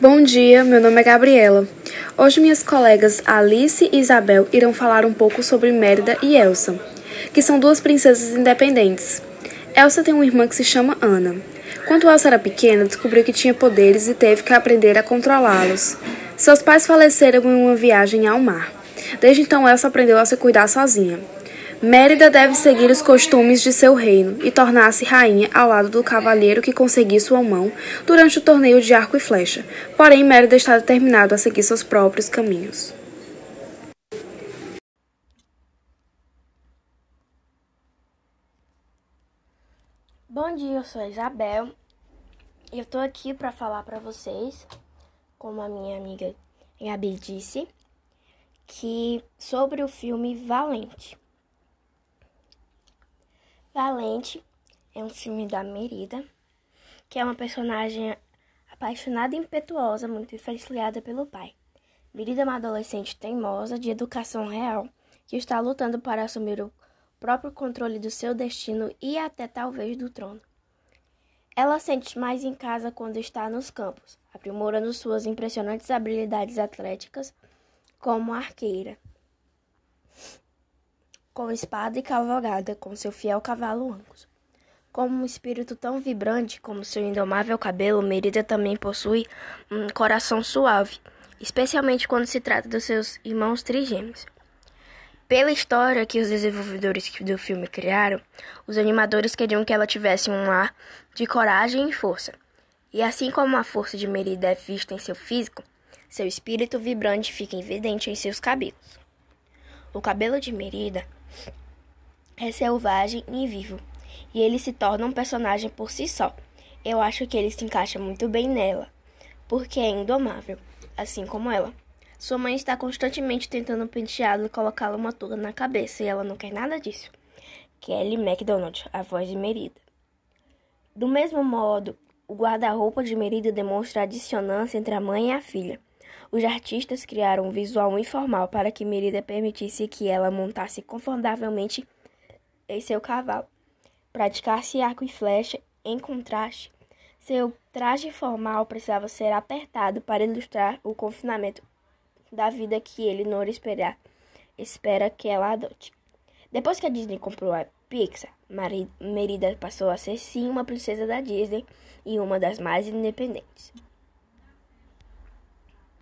Bom dia, meu nome é Gabriela. Hoje minhas colegas Alice e Isabel irão falar um pouco sobre Mérida e Elsa, que são duas princesas independentes. Elsa tem uma irmã que se chama Ana. Quando Elsa era pequena, descobriu que tinha poderes e teve que aprender a controlá-los. Seus pais faleceram em uma viagem ao mar. Desde então, Elsa aprendeu a se cuidar sozinha. Mérida deve seguir os costumes de seu reino e tornar-se rainha ao lado do cavalheiro que conseguir sua mão durante o torneio de arco e flecha. Porém, Mérida está determinado a seguir seus próprios caminhos. Bom dia, eu sou a Isabel eu tô aqui para falar para vocês, como a minha amiga Gabi disse, que sobre o filme Valente. Valente é um filme da Merida, que é uma personagem apaixonada e impetuosa, muito influenciada pelo pai. Merida é uma adolescente teimosa, de educação real, que está lutando para assumir o próprio controle do seu destino e até talvez do trono. Ela sente mais em casa quando está nos campos, aprimorando suas impressionantes habilidades atléticas como arqueira com espada e cavalgada com seu fiel cavalo Angus. Como um espírito tão vibrante como seu indomável cabelo, Merida também possui um coração suave, especialmente quando se trata dos seus irmãos trigêmeos. Pela história que os desenvolvedores do filme criaram, os animadores queriam que ela tivesse um ar de coragem e força. E assim como a força de Merida é vista em seu físico, seu espírito vibrante fica evidente em seus cabelos. O cabelo de Merida é selvagem e vivo, e ele se torna um personagem por si só. Eu acho que ele se encaixa muito bem nela, porque é indomável, assim como ela. Sua mãe está constantemente tentando penteá-la e colocá-la uma touca na cabeça, e ela não quer nada disso. Kelly MacDonald, a voz de Merida. Do mesmo modo, o guarda-roupa de Merida demonstra a dissonância entre a mãe e a filha. Os artistas criaram um visual informal para que Merida permitisse que ela montasse confortavelmente em seu cavalo, praticasse arco e flecha. Em contraste, seu traje formal precisava ser apertado para ilustrar o confinamento da vida que ele, Nora, espera, espera que ela adote. Depois que a Disney comprou a Pixar, Merida passou a ser sim uma princesa da Disney e uma das mais independentes.